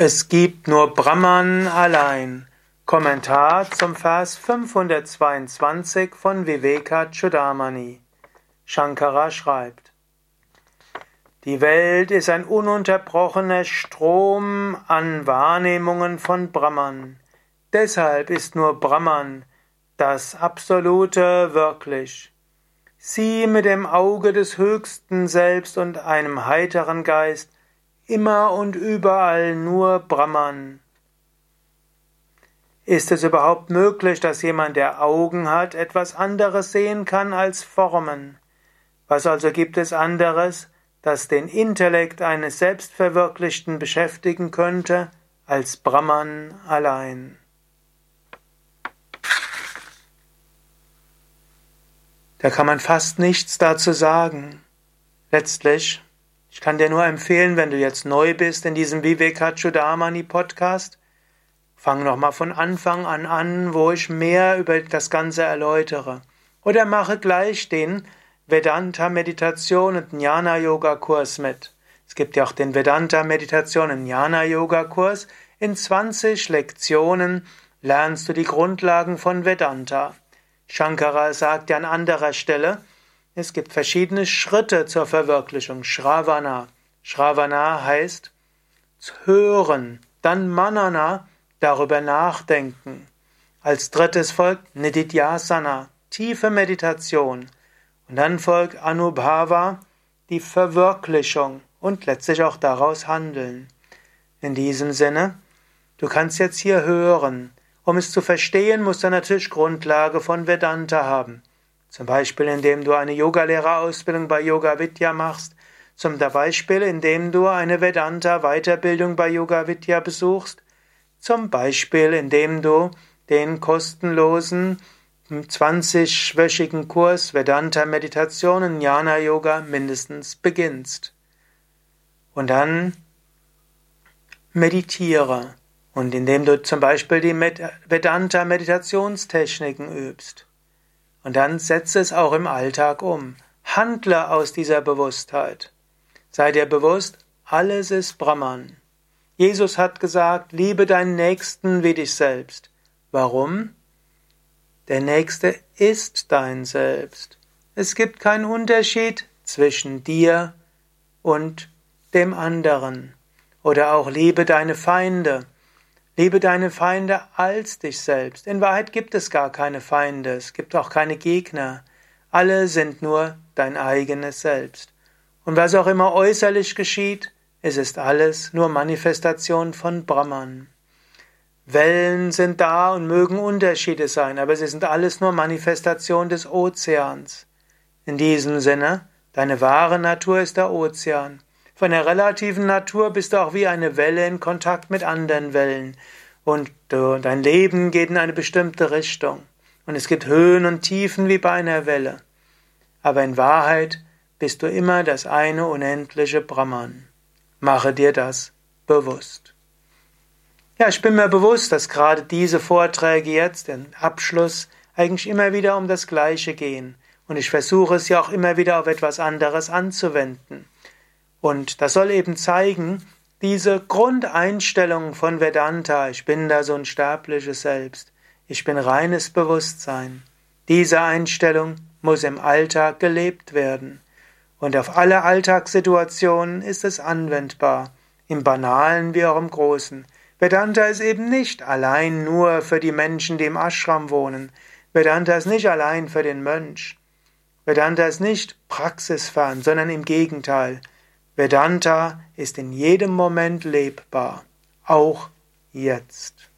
Es gibt nur Brahman allein. Kommentar zum Vers 522 von Viveka Chudamani. Shankara schreibt: Die Welt ist ein ununterbrochener Strom an Wahrnehmungen von Brahman. Deshalb ist nur Brahman das Absolute wirklich. Sieh mit dem Auge des höchsten Selbst und einem heiteren Geist immer und überall nur Brahman. Ist es überhaupt möglich, dass jemand, der Augen hat, etwas anderes sehen kann als Formen? Was also gibt es anderes, das den Intellekt eines Selbstverwirklichten beschäftigen könnte, als Brahman allein? Da kann man fast nichts dazu sagen. Letztlich ich kann dir nur empfehlen, wenn du jetzt neu bist in diesem Vivekachudamani Podcast, fang nochmal von Anfang an an, wo ich mehr über das Ganze erläutere. Oder mache gleich den Vedanta Meditation und Jnana Yoga Kurs mit. Es gibt ja auch den Vedanta Meditation und Jnana Yoga Kurs. In 20 Lektionen lernst du die Grundlagen von Vedanta. Shankara sagt ja an anderer Stelle, es gibt verschiedene Schritte zur Verwirklichung. Shravana. Shravana heißt hören, dann Manana, darüber nachdenken. Als drittes folgt Nididhyasana, tiefe Meditation. Und dann folgt Anubhava, die Verwirklichung und letztlich auch daraus handeln. In diesem Sinne, du kannst jetzt hier hören. Um es zu verstehen, musst du natürlich Grundlage von Vedanta haben. Zum Beispiel, indem du eine Yogalehrerausbildung bei Yoga Vidya machst. Zum Beispiel, indem du eine Vedanta-Weiterbildung bei Yoga Vidya besuchst. Zum Beispiel, indem du den kostenlosen 20-wöchigen Kurs Vedanta Meditation und Jnana Yoga mindestens beginnst. Und dann meditiere. Und indem du zum Beispiel die Vedanta Meditationstechniken übst. Und dann setze es auch im Alltag um. Handle aus dieser Bewusstheit. Sei dir bewusst, alles ist Brahman. Jesus hat gesagt, liebe deinen Nächsten wie dich selbst. Warum? Der Nächste ist dein Selbst. Es gibt keinen Unterschied zwischen dir und dem anderen. Oder auch liebe deine Feinde. Liebe deine Feinde als dich selbst. In Wahrheit gibt es gar keine Feinde, es gibt auch keine Gegner. Alle sind nur dein eigenes Selbst. Und was auch immer äußerlich geschieht, es ist alles nur Manifestation von Brahman. Wellen sind da und mögen Unterschiede sein, aber sie sind alles nur Manifestation des Ozeans. In diesem Sinne, deine wahre Natur ist der Ozean. Von der relativen Natur bist du auch wie eine Welle in Kontakt mit anderen Wellen. Und dein Leben geht in eine bestimmte Richtung. Und es gibt Höhen und Tiefen wie bei einer Welle. Aber in Wahrheit bist du immer das eine unendliche Brahman. Mache dir das bewusst. Ja, ich bin mir bewusst, dass gerade diese Vorträge jetzt, den Abschluss, eigentlich immer wieder um das Gleiche gehen. Und ich versuche es ja auch immer wieder auf etwas anderes anzuwenden. Und das soll eben zeigen, diese Grundeinstellung von Vedanta, ich bin da so ein sterbliches Selbst, ich bin reines Bewusstsein, diese Einstellung muss im Alltag gelebt werden. Und auf alle Alltagssituationen ist es anwendbar, im Banalen wie auch im Großen. Vedanta ist eben nicht allein nur für die Menschen, die im Ashram wohnen. Vedanta ist nicht allein für den Mönch. Vedanta ist nicht praxisfern, sondern im Gegenteil. Vedanta ist in jedem Moment lebbar, auch jetzt.